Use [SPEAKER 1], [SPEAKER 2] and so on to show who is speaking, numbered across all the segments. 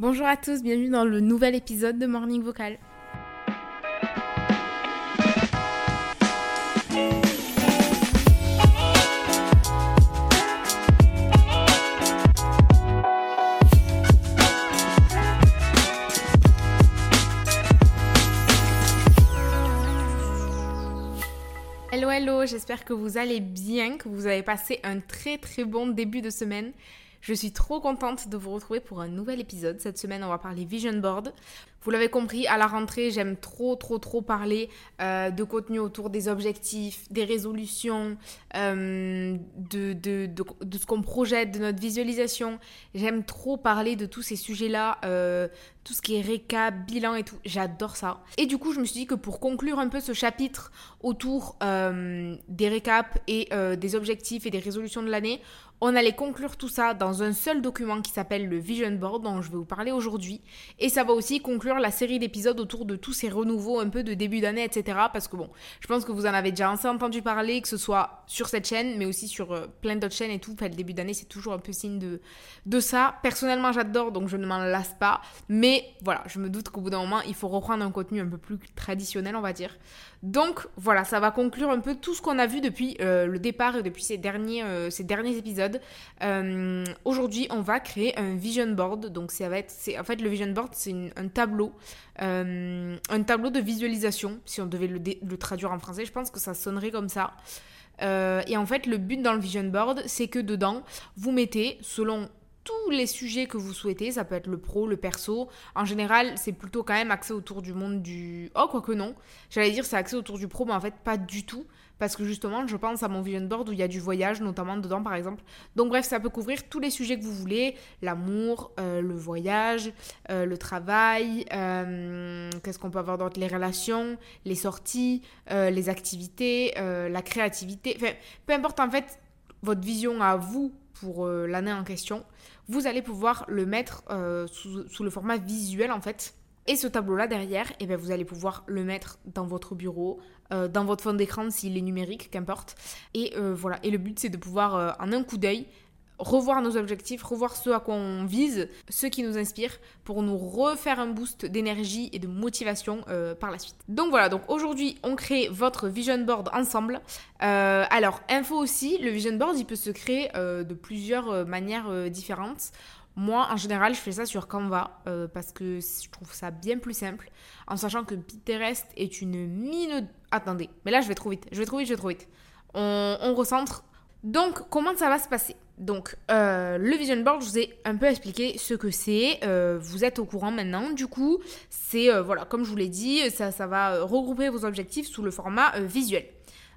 [SPEAKER 1] Bonjour à tous, bienvenue dans le nouvel épisode de Morning Vocal. Hello hello, j'espère que vous allez bien, que vous avez passé un très très bon début de semaine. Je suis trop contente de vous retrouver pour un nouvel épisode. Cette semaine, on va parler vision board. Vous l'avez compris, à la rentrée, j'aime trop, trop, trop parler euh, de contenu autour des objectifs, des résolutions, euh, de, de, de, ce qu'on projette, de notre visualisation. J'aime trop parler de tous ces sujets-là, euh, tout ce qui est récap, bilan et tout. J'adore ça. Et du coup, je me suis dit que pour conclure un peu ce chapitre autour des récaps et des objectifs et des résolutions de l'année, on allait conclure tout ça dans un seul document qui s'appelle le Vision Board dont je vais vous parler aujourd'hui. Et ça va aussi conclure la série d'épisodes autour de tous ces renouveaux un peu de début d'année, etc. Parce que bon, je pense que vous en avez déjà assez entendu parler, que ce soit sur cette chaîne, mais aussi sur euh, plein d'autres chaînes et tout. Enfin, le début d'année, c'est toujours un peu signe de, de ça. Personnellement, j'adore, donc je ne m'en lasse pas. Mais voilà, je me doute qu'au bout d'un moment, il faut reprendre un contenu un peu plus traditionnel, on va dire. Donc voilà, ça va conclure un peu tout ce qu'on a vu depuis euh, le départ et depuis ces derniers, euh, ces derniers épisodes. Aujourd'hui, on va créer un vision board. Donc ça va être, en fait le vision board, c'est un tableau, un tableau de visualisation. Si on devait le, traduire en français, je pense que ça sonnerait comme ça. et en fait, le but dans le vision board, c'est que dedans, vous mettez selon tous les sujets que vous souhaitez. Ça peut être le pro, le perso. En général, c'est plutôt quand même axé autour du monde du. Oh, quoique non. J'allais dire c'est axé autour du pro, mais en fait, pas du tout. Parce que justement, je pense à mon vision board où il y a du voyage, notamment dedans par exemple. Donc, bref, ça peut couvrir tous les sujets que vous voulez l'amour, euh, le voyage, euh, le travail, euh, qu'est-ce qu'on peut avoir d'autre? Les relations, les sorties, les activités, la créativité. Enfin, peu importe en fait votre vision à vous pour l'année en question vous allez pouvoir le mettre sous, le format visuel en fait. Et ce tableau-là derrière, eh bien, vous allez pouvoir le mettre dans votre bureau, euh, dans votre fond d'écran s'il est numérique, qu'importe. Et euh, voilà. Et le but, c'est de pouvoir, en un coup d'œil, revoir nos objectifs, revoir ce à quoi on vise, ce qui nous inspire, pour nous refaire un boost d'énergie et de motivation euh, par la suite. Donc voilà, donc aujourd'hui on crée votre vision board ensemble. Euh, alors, info aussi, le vision board il peut se créer euh, de plusieurs manières différentes. Moi, en général, je fais ça sur Canva parce que je trouve ça bien plus simple, en sachant que Pinterest est une mine. Attendez, mais là je vais trop vite, je vais trop vite, je vais trop vite. on recentre. Donc, comment ça va se passer? Donc, euh, le vision board, je vous ai un peu expliqué ce que c'est. Euh, vous êtes au courant maintenant. Du coup, c'est, euh, voilà, comme je vous l'ai dit, ça, ça va regrouper vos objectifs sous le format visuel.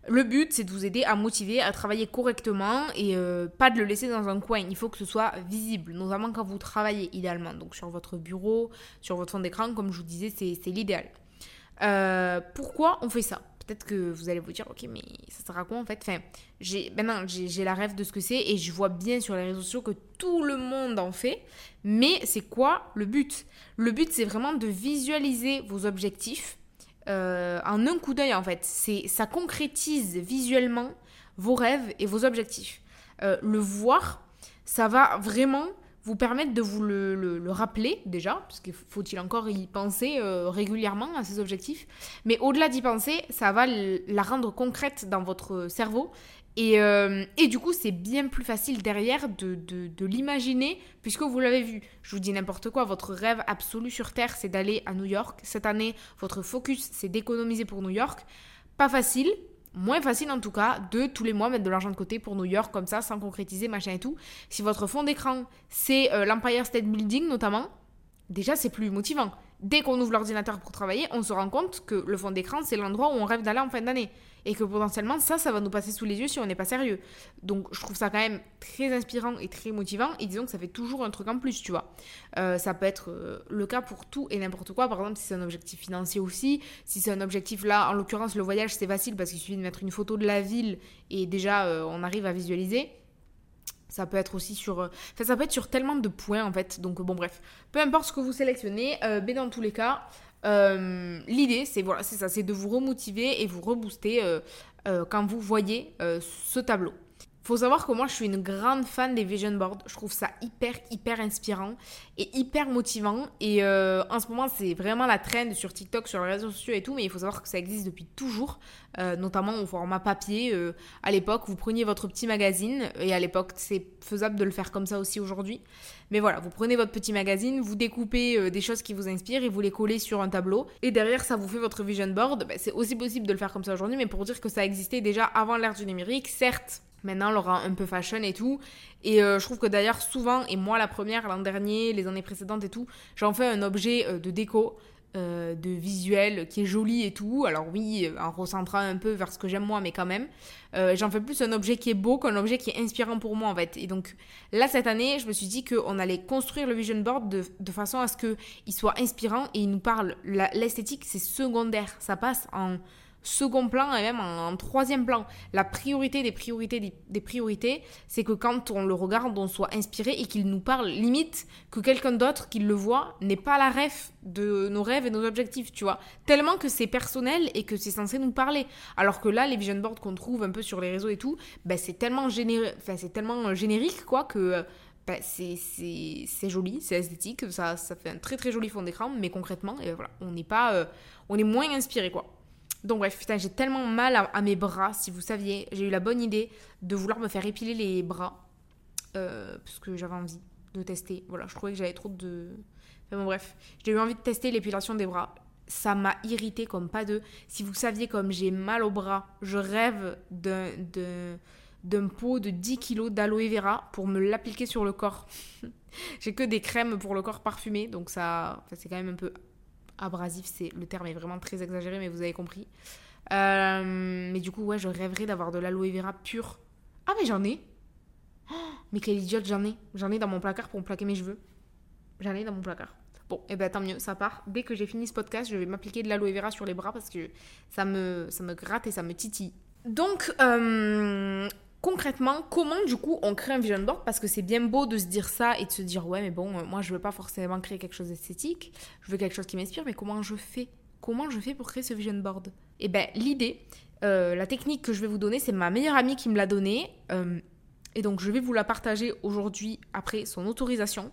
[SPEAKER 1] Le but, c'est de vous aider à motiver, à travailler correctement et pas de le laisser dans un coin. Il faut que ce soit visible, notamment quand vous travaillez, idéalement. Donc, sur votre bureau, sur votre fond d'écran, comme je vous disais, c'est l'idéal. pourquoi on fait ça? Peut-être que vous allez vous dire, ok, mais ça sert à quoi en fait? Enfin, j'ai la rêve de ce que c'est et je vois bien sur les réseaux sociaux que tout le monde en fait. Mais c'est quoi le but? Le but, c'est vraiment de visualiser vos objectifs euh, en un coup d'œil en fait. C'est, ça concrétise visuellement vos rêves et vos objectifs. Euh, le voir, ça va vraiment vous permettre de vous le, rappeler déjà, parce qu'il faut-il encore y penser euh, régulièrement à ces objectifs, mais au-delà d'y penser, ça va la rendre concrète dans votre cerveau. Et, euh, et du coup, c'est bien plus facile derrière de, de, de l'imaginer, puisque vous l'avez vu. Je vous dis n'importe quoi, votre rêve absolu sur Terre, c'est d'aller à New York. Cette année, votre focus, c'est d'économiser pour New York. Pas facile, moins facile en tout cas de tous les mois mettre de l'argent de côté pour New York comme ça sans concrétiser machin et tout. Si votre fond d'écran c'est euh, l'Empire State Building notamment, déjà c'est plus motivant. Dès qu'on ouvre l'ordinateur pour travailler, on se rend compte que le fond d'écran c'est l'endroit où on rêve d'aller en fin d'année et que potentiellement ça, ça va nous passer sous les yeux si on n'est pas sérieux. Donc je trouve ça quand même très inspirant et très motivant et disons que ça fait toujours un truc en plus, tu vois. Euh, ça peut être euh, le cas pour tout et n'importe quoi, par exemple si c'est un objectif financier aussi, si c'est un objectif là, en l'occurrence le voyage c'est facile parce qu'il suffit de mettre une photo de la ville et déjà euh, on arrive à visualiser. Ça peut être aussi sur... Enfin, ça peut être sur tellement de points, en fait. Donc, bon, bref. Peu importe ce que vous sélectionnez, mais dans tous les cas, euh, l'idée, c'est voilà, c'est ça, c'est de vous remotiver et vous rebooster euh, euh, quand vous voyez ce tableau. Faut savoir que moi, je suis une grande fan des vision boards. Je trouve ça hyper, hyper inspirant et hyper motivant. Et euh, en ce moment, c'est vraiment la trend sur TikTok, sur les réseaux sociaux et tout. Mais il faut savoir que ça existe depuis toujours, euh, notamment au format papier. Euh, à l'époque, vous preniez votre petit magazine. Et à l'époque, c'est faisable de le faire comme ça aussi aujourd'hui. Mais voilà, vous prenez votre petit magazine, vous découpez des choses qui vous inspirent et vous les collez sur un tableau. Et derrière, ça vous fait votre vision board. Ben, c'est aussi possible de le faire comme ça aujourd'hui, mais pour dire que ça existait déjà avant l'ère du numérique, certes Maintenant, l'aura un peu fashion et tout. Et euh, je trouve que d'ailleurs, souvent, et moi la première, l'an dernier, les années précédentes et tout, j'en fais un objet euh, de déco, euh, de visuel qui est joli et tout. Alors oui, en recentrant un peu vers ce que j'aime moi, mais quand même. j'en fais plus un objet qui est beau qu'un objet qui est inspirant pour moi en fait. Et donc là, cette année, je me suis dit qu'on allait construire le vision board de, de façon à ce qu'il soit inspirant et il nous parle. L'esthétique, c'est secondaire. Ça passe en second plan et même en, troisième plan. La priorité des priorités des, priorités, c'est que quand on le regarde, on soit inspiré et qu'il nous parle limite que quelqu'un d'autre qui le voit n'est pas la rêve de nos rêves et nos objectifs, tu vois. Tellement que c'est personnel et que c'est censé nous parler. Alors que là, les vision boards qu'on trouve un peu sur les réseaux et tout, ben c'est tellement, c'est tellement générique quoi que ben, c'est joli, c'est esthétique, ça, ça fait un très très joli fond d'écran, mais concrètement, et voilà, on n'est pas, euh, on est moins inspiré quoi. Donc bref, putain, j'ai tellement mal à, mes bras, si vous saviez. J'ai eu la bonne idée de vouloir me faire épiler les bras. Euh, parce que j'avais envie de tester. Voilà, je trouvais que j'avais trop de... Enfin bon bref, j'ai eu envie de tester l'épilation des bras. Ça m'a irrité comme pas deux. Si vous saviez comme j'ai mal au bras, je rêve d'un d'un pot de 10 kg d'aloe vera pour me l'appliquer sur le corps. j'ai que des crèmes pour le corps parfumé, donc ça, c'est quand même un peu abrasif, c'est le terme est vraiment très exagéré, mais vous avez compris. Euh, mais du coup, ouais, je rêverais d'avoir de l'aloe vera pur. Ah, mais j'en ai oh, Mais quelle idiote, j'en ai J'en ai dans mon placard pour me plaquer mes cheveux. J'en ai dans mon placard. Bon, et eh ben tant mieux, ça part. Dès que j'ai fini ce podcast, je vais m'appliquer de l'aloe vera sur les bras parce que ça me, ça me gratte et ça me titille. Donc, euh, concrètement, comment du coup on crée un vision board? Parce que c'est bien beau de se dire ça et de se dire ouais, mais bon, euh, moi je veux pas forcément créer quelque chose d'esthétique, je veux quelque chose qui m'inspire, mais comment je fais? Comment je fais pour créer ce vision board? Eh ben l'idée, euh, la technique que je vais vous donner, c'est ma meilleure amie qui me l'a donnée. Euh, et donc je vais vous la partager aujourd'hui après son autorisation.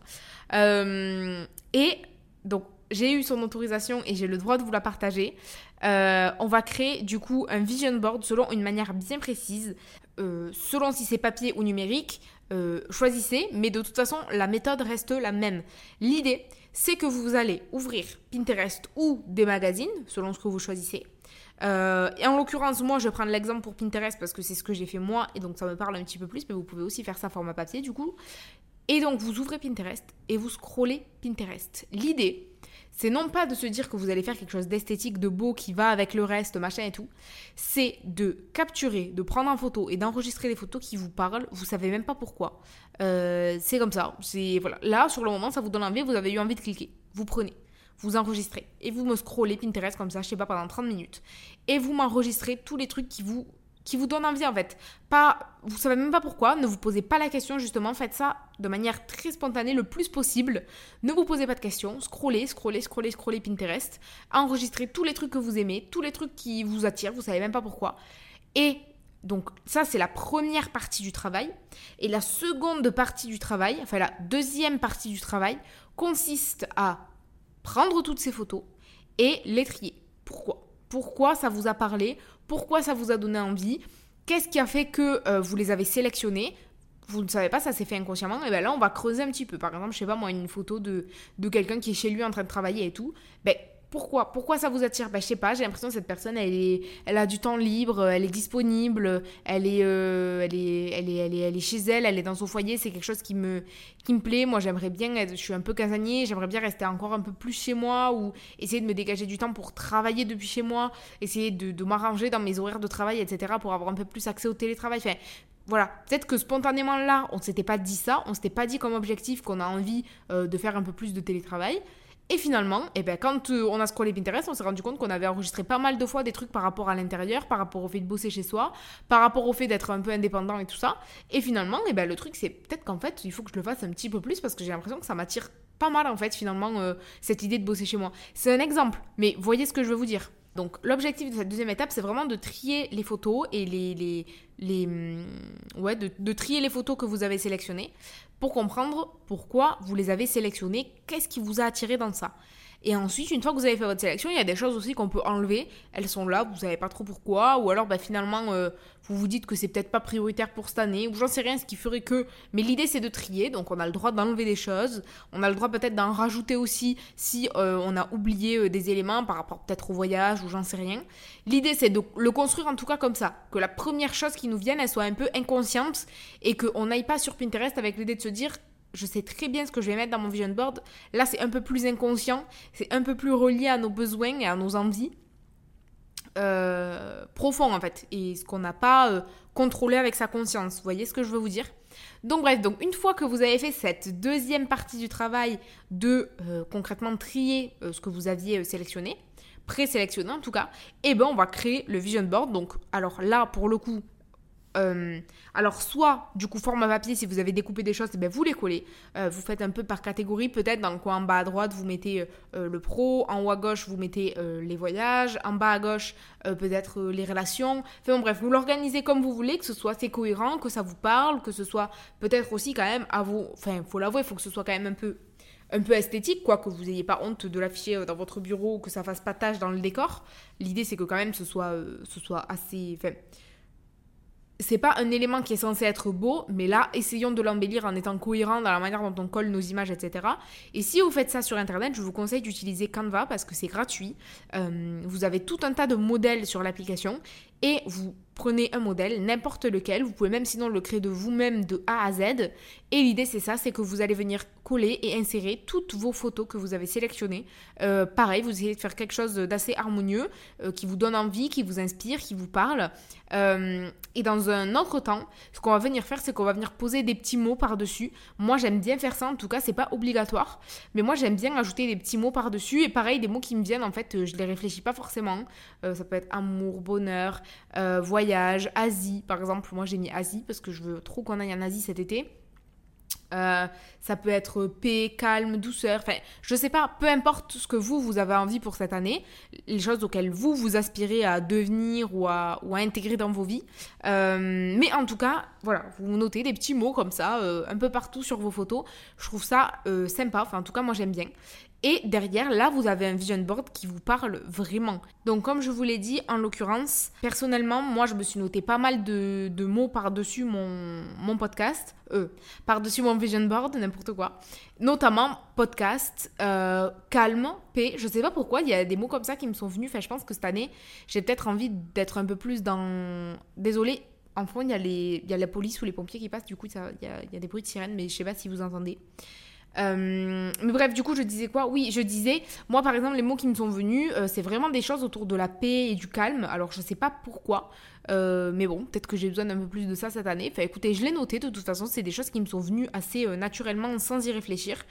[SPEAKER 1] et donc j'ai eu son autorisation et j'ai le droit de vous la partager. on va créer du coup un vision board selon une manière bien précise. Euh, selon si c'est papier ou numérique, euh, choisissez, mais de toute façon, la méthode reste la même. L'idée, c'est que vous allez ouvrir Pinterest ou des magazines, selon ce que vous choisissez. Euh, et en l'occurrence, moi, je vais prendre l'exemple pour Pinterest parce que c'est ce que j'ai fait moi, et donc ça me parle un petit peu plus, mais vous pouvez aussi faire ça format papier, du coup. Et donc, vous ouvrez Pinterest et vous scrollez Pinterest. L'idée, c'est non pas de se dire que vous allez faire quelque chose d'esthétique, de beau, qui va avec le reste, machin et tout. C'est de capturer, de prendre en photo et d'enregistrer des photos qui vous parlent. Vous savez même pas pourquoi. Euh, c'est comme ça. C'est voilà. Là, sur le moment, ça vous donne envie. Vous avez eu envie de cliquer. Vous prenez vous enregistrez et vous me scrollez Pinterest comme ça, je sais pas, pendant 30 minutes. Et vous m'enregistrez tous les trucs qui vous qui vous donne envie en fait. Pas, vous savez même pas pourquoi, ne vous posez pas la question justement, faites ça de manière très spontanée le plus possible. Ne vous posez pas de questions, scrollez, scrollez, scrollez, scrollez Pinterest, enregistrez tous les trucs que vous aimez, tous les trucs qui vous attirent, vous savez même pas pourquoi. Et donc ça c'est la première partie du travail. Et la seconde partie du travail, enfin la deuxième partie du travail, consiste à prendre toutes ces photos et les trier. Pourquoi? Pourquoi ça vous a parlé? Pourquoi ça vous a donné envie, qu'est-ce qui a fait que euh, vous les avez sélectionnés. Vous ne savez pas, ça s'est fait inconsciemment. Et bien là, on va creuser un petit peu. Par exemple, je sais pas moi, une photo de, de quelqu'un qui est chez lui en train de travailler et tout. Ben, pourquoi Pourquoi ça vous attire? Ben, Je sais pas, j'ai l'impression que cette personne, elle, est, elle a du temps libre, elle est disponible, elle est, euh, elle, est, elle, est, elle, est, chez elle, elle est dans son foyer, c'est quelque chose qui me, qui me plaît. Moi, j'aimerais bien, je suis un peu casanier, j'aimerais bien rester encore un peu plus chez moi ou essayer de me dégager du temps pour travailler depuis chez moi, essayer de, m'arranger dans mes horaires de travail, etc., pour avoir un peu plus accès au télétravail. Enfin, voilà, peut-être que spontanément là, on ne s'était pas dit ça, on s'était pas dit comme objectif qu'on a envie euh, de faire un peu plus de télétravail. Et finalement, eh ben, quand euh, on a scrollé Pinterest, on s'est rendu compte qu'on avait enregistré pas mal de fois des trucs par rapport à l'intérieur, par rapport au fait de bosser chez soi, par rapport au fait d'être un peu indépendant et tout ça. Et finalement, eh ben, le truc, c'est peut-être qu'en fait, il faut que je le fasse un petit peu plus parce que j'ai l'impression que ça m'attire pas mal, en fait, finalement, euh, cette idée de bosser chez moi. C'est un exemple, mais voyez ce que je veux vous dire. Donc l'objectif de cette deuxième étape, c'est vraiment de trier les photos et les, les, les hum, ouais, de, de, trier les photos que vous avez sélectionnées pour comprendre pourquoi vous les avez sélectionnées, qu'est-ce qui vous a attiré dans ça? Et ensuite, une fois que vous avez fait votre sélection, il y a des choses aussi qu'on peut enlever. Elles sont là, vous savez pas trop pourquoi. Ou alors, bah, finalement, euh, vous vous dites que c'est peut-être pas prioritaire pour cette année. Ou j'en sais rien, ce qui ferait que. Mais l'idée, c'est de trier. Donc, on a le droit d'enlever des choses. On a le droit peut-être d'en rajouter aussi si euh, on a oublié euh, des éléments par rapport peut-être au voyage ou j'en sais rien. L'idée, c'est de le construire en tout cas comme ça. Que la première chose qui nous vienne, elle soit un peu inconsciente. Et qu'on n'aille pas sur Pinterest avec l'idée de se dire je sais très bien ce que je vais mettre dans mon vision board. Là, c'est un peu plus inconscient, c'est un peu plus relié à nos besoins et à nos envies. Euh, en fait, et ce qu'on n'a pas euh, contrôlé avec sa conscience. Vous voyez ce que je veux vous dire? Donc bref, donc une fois que vous avez fait cette deuxième partie du travail de euh, concrètement trier ce que vous aviez sélectionné, présélectionné en tout cas, eh ben on va créer le vision board. Donc alors là pour le coup, euh, alors, soit, du coup, format papier, si vous avez découpé des choses, eh ben, vous les collez. Euh, vous faites un peu par catégorie, peut-être dans le coin en bas à droite, vous mettez euh, le pro, en haut à gauche, vous mettez les voyages, en bas à gauche, peut-être les relations. Enfin, bon, bref, vous l'organisez comme vous voulez, que ce soit assez cohérent, que ça vous parle, que ce soit peut-être aussi quand même à vous. Enfin, faut l'avouer, il faut que ce soit quand même un peu un peu esthétique, quoi, que vous n'ayez pas honte de l'afficher dans votre bureau, que ça fasse pas tâche dans le décor. L'idée, c'est que quand même ce soit, ce soit assez. C'est pas un élément qui est censé être beau, mais là, essayons de l'embellir en étant cohérent dans la manière dont on colle nos images, etc. Et si vous faites ça sur Internet, je vous conseille d'utiliser Canva parce que c'est gratuit. Euh, vous avez tout un tas de modèles sur l'application et vous prenez un modèle, n'importe lequel, vous pouvez même sinon le créer de vous-même de A à Z. Et l'idée c'est ça, c'est que vous allez venir coller et insérer toutes vos photos que vous avez sélectionnées. Euh, pareil, vous essayez de faire quelque chose d'assez harmonieux, euh, qui vous donne envie, qui vous inspire, qui vous parle. Euh, et dans un autre temps, ce qu'on va venir faire, c'est qu'on va venir poser des petits mots par-dessus. Moi j'aime bien faire ça, en tout cas c'est pas obligatoire, mais moi j'aime bien ajouter des petits mots par-dessus. Et pareil, des mots qui me viennent, en fait, je les réfléchis pas forcément. ça peut être amour, bonheur, voyage Asie par exemple. Moi j'ai mis Asie parce que je veux trop qu'on aille en Asie cet été. Euh, ça peut être paix, calme, douceur, enfin, je sais pas, peu importe ce que vous, vous avez envie pour cette année, les choses auxquelles vous, vous aspirez à devenir ou à, ou à intégrer dans vos vies. Euh, mais en tout cas, voilà, vous notez des petits mots comme ça, euh, un peu partout sur vos photos. Je trouve ça sympa, enfin, en tout cas, moi j'aime bien. Et derrière, là, vous avez un vision board qui vous parle vraiment. Donc, comme je vous l'ai dit, en l'occurrence, personnellement, moi, je me suis noté pas mal de, mots par-dessus mon, mon podcast. Euh, par-dessus mon vision board, n'importe quoi. Notamment podcast, euh, calme, paix. Je sais pas pourquoi, il y a des mots comme ça qui me sont venus. Enfin, je pense que cette année, j'ai peut-être envie d'être un peu plus dans. Désolée, en fond, il y, a y a la police ou les pompiers qui passent. Du coup, il y a, y a des bruits de sirène, mais je sais pas si vous entendez. Euh, mais bref, du coup, je disais quoi? Oui, je disais, moi par exemple, les mots qui me sont venus, euh, c'est vraiment des choses autour de la paix et du calme. Alors, je sais pas pourquoi. Euh, mais bon, peut-être que j'ai besoin d'un peu plus de ça cette année. Enfin, écoutez, je l'ai noté de toute façon, c'est des choses qui me sont venues assez euh, naturellement sans y réfléchir.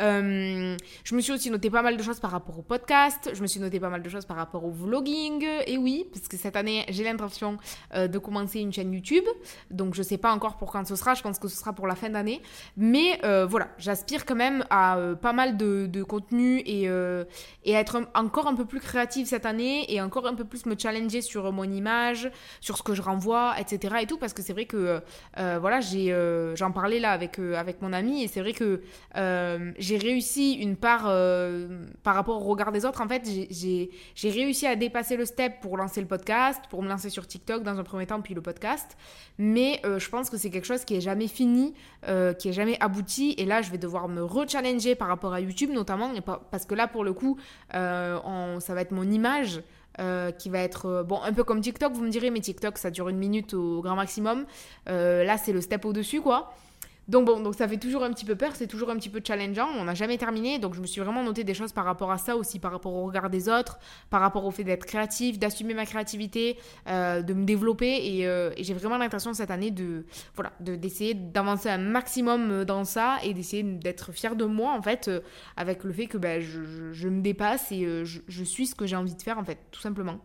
[SPEAKER 1] Euh, je me suis aussi noté pas mal de choses par rapport au podcast, je me suis noté pas mal de choses par rapport au vlogging. Et oui, parce que cette année, j'ai l'intention de commencer une chaîne YouTube. Donc, je sais pas encore pour quand ce sera, je pense que ce sera pour la fin d'année. Mais voilà, j'aspire quand même à pas mal de, contenu et, et à être encore un peu plus créative cette année et encore un peu plus me challenger sur mon image, sur ce que je renvoie, etc. et tout, parce que c'est vrai que, euh, voilà, j'ai, euh, j'en parlais là avec, euh, avec mon ami, et c'est vrai que j'ai réussi une part par rapport au regard des autres. En fait, j'ai, j'ai réussi à dépasser le step pour lancer le podcast, pour me lancer sur TikTok dans un premier temps, puis le podcast. Mais je pense que c'est quelque chose qui est jamais fini, qui est jamais abouti, et là, je vais devoir me rechallenger par rapport à YouTube, notamment, parce que là, pour le coup, ça va être mon image. Euh, qui va être euh, bon un peu comme TikTok vous me direz mais TikTok ça dure une minute au grand maximum. Euh, là c'est le step au dessus quoi donc bon, donc ça fait toujours un petit peu peur, c'est toujours un petit peu challengeant, on n'a jamais terminé, donc je me suis vraiment noté des choses par rapport à ça aussi, par rapport au regard des autres, par rapport au fait d'être créatif, d'assumer ma créativité, euh, de me développer, euh, et, j'ai vraiment l'impression cette année de voilà d'essayer d'avancer un maximum euh, dans ça et d'essayer d'être fière de moi en fait, avec le fait que ben, je, me dépasse et je suis ce que j'ai envie de faire en fait, tout simplement.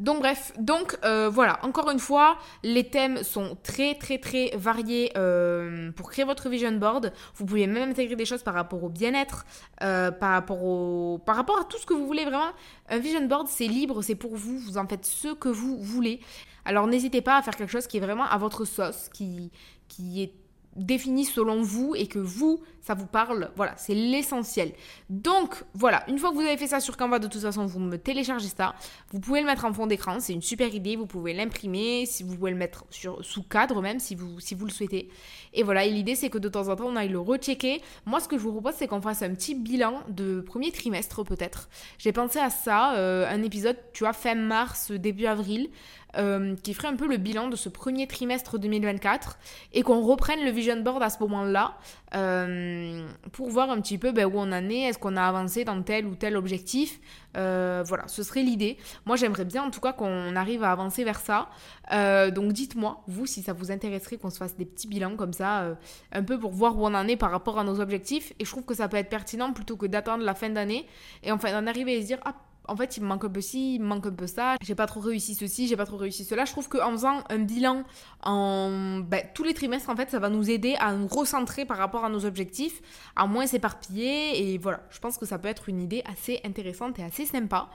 [SPEAKER 1] Donc bref, donc euh, voilà, encore une fois, les thèmes sont très très très variés euh, pour créer votre vision board. Vous pouvez même intégrer des choses par rapport au bien-être, euh, par, rapport par rapport à tout ce que vous voulez vraiment. Un vision board, c'est libre, c'est pour vous, vous en faites ce que vous voulez. Alors n'hésitez pas à faire quelque chose qui est vraiment à votre sauce, qui, qui est défini selon vous et que vous, ça vous parle. Voilà, c'est l'essentiel. Donc, voilà, une fois que vous avez fait ça sur Canva, de toute façon, vous me téléchargez ça. Vous pouvez le mettre en fond d'écran, c'est une super idée. Vous pouvez l'imprimer, si vous pouvez le mettre sur, sous cadre même, si vous, si vous le souhaitez. Et voilà, et l'idée, c'est que de temps en temps, on aille le rechecker. Moi, ce que je vous propose, c'est qu'on fasse un petit bilan de premier trimestre, peut-être. J'ai pensé à ça, euh, un épisode, tu vois, fin mars, début avril. Euh, qui ferait un peu le bilan de ce premier trimestre 2024 et qu'on reprenne le vision board à ce moment-là euh, pour voir un petit peu ben, où on en est, est-ce qu'on a avancé dans tel ou tel objectif. Euh, voilà, ce serait l'idée. Moi, j'aimerais bien en tout cas qu'on arrive à avancer vers ça. donc dites-moi, vous, si ça vous intéresserait qu'on se fasse des petits bilans comme ça, un peu pour voir où on en est par rapport à nos objectifs. Et je trouve que ça peut être pertinent plutôt que d'attendre la fin d'année et enfin d'en arriver à se dire, ah en fait, il me manque un peu ci, il me manque un peu ça, j'ai pas trop réussi ceci, j'ai pas trop réussi cela. Je trouve qu'en faisant un bilan en ben, tous les trimestres, en fait, ça va nous aider à nous recentrer par rapport à nos objectifs, à moins s'éparpiller. Et voilà, je pense que ça peut être une idée assez intéressante et assez sympa.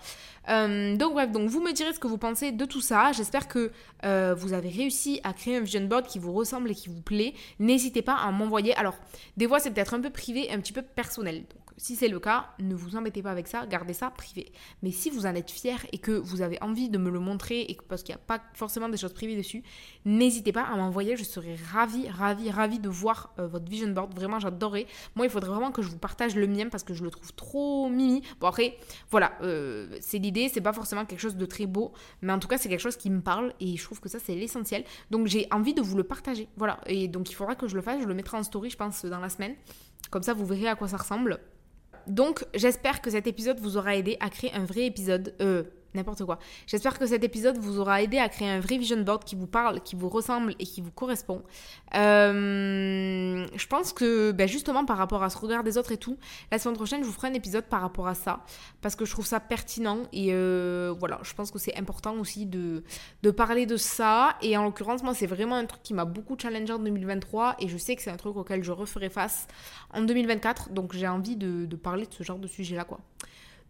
[SPEAKER 1] Euh, donc bref, donc vous me direz ce que vous pensez de tout ça. J'espère que euh, vous avez réussi à créer un vision board qui vous ressemble et qui vous plaît. N'hésitez pas à m'envoyer. Alors, des fois, c'est peut-être un peu privé, un petit peu personnel. Si c'est le cas, ne vous embêtez pas avec ça, gardez ça privé. Mais si vous en êtes fier et que vous avez envie de me le montrer, parce qu'il n'y a pas forcément des choses privées dessus, n'hésitez pas à m'envoyer, je serais ravie, ravie, ravie de voir euh, votre vision board. Vraiment, j'adorerais. Moi, il faudrait vraiment que je vous partage le mien parce que je le trouve trop mimi. Bon, après, voilà, euh, c'est l'idée, c'est pas forcément quelque chose de très beau, mais en tout cas, c'est quelque chose qui me parle et je trouve que ça, c'est l'essentiel. Donc, j'ai envie de vous le partager. Voilà, et donc il faudra que je le fasse, je le mettrai en story, je pense, dans la semaine. Comme ça, vous verrez à quoi ça ressemble. Donc, j'espère que cet épisode vous aura aidé à créer un vrai épisode, euh, n'importe quoi. J'espère que cet épisode vous aura aidé à créer un vrai vision board qui vous parle, qui vous ressemble et qui vous correspond. Euh, je pense que ben justement par rapport à ce regard des autres et tout, la semaine prochaine je vous ferai un épisode par rapport à ça parce que je trouve ça pertinent et euh, voilà, je pense que c'est important aussi de, parler de ça et en l'occurrence moi c'est vraiment un truc qui m'a beaucoup challengé en 2023 et je sais que c'est un truc auquel je referai face en 2024 donc j'ai envie de, de parler de ce genre de sujet là quoi.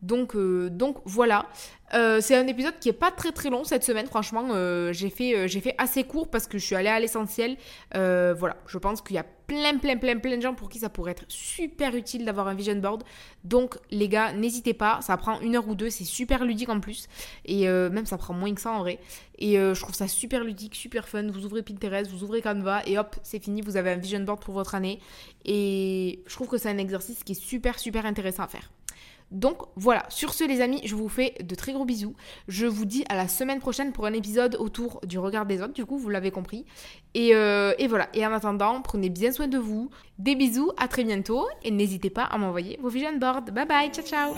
[SPEAKER 1] Donc, euh, donc voilà. Euh, c'est un épisode qui est pas très très long cette semaine, franchement. Euh, j'ai fait, j'ai fait assez court parce que je suis allée à l'essentiel. voilà, je pense qu'il y a plein, plein, plein, plein de gens pour qui ça pourrait être super utile d'avoir un vision board. Donc, les gars, n'hésitez pas. Ça prend une heure ou deux, c'est super ludique en plus. Et même ça prend moins que ça en vrai. Et je trouve ça super ludique, super fun. Vous ouvrez Pinterest, vous ouvrez Canva et hop, c'est fini. Vous avez un vision board pour votre année. Et je trouve que c'est un exercice qui est super, super intéressant à faire. Donc voilà, sur ce les amis, je vous fais de très gros bisous. Je vous dis à la semaine prochaine pour un épisode autour du regard des autres, du coup vous l'avez compris. Et, euh, voilà, et en attendant, prenez bien soin de vous. Des bisous, à très bientôt et n'hésitez pas à m'envoyer vos vision boards. Bye bye, ciao ciao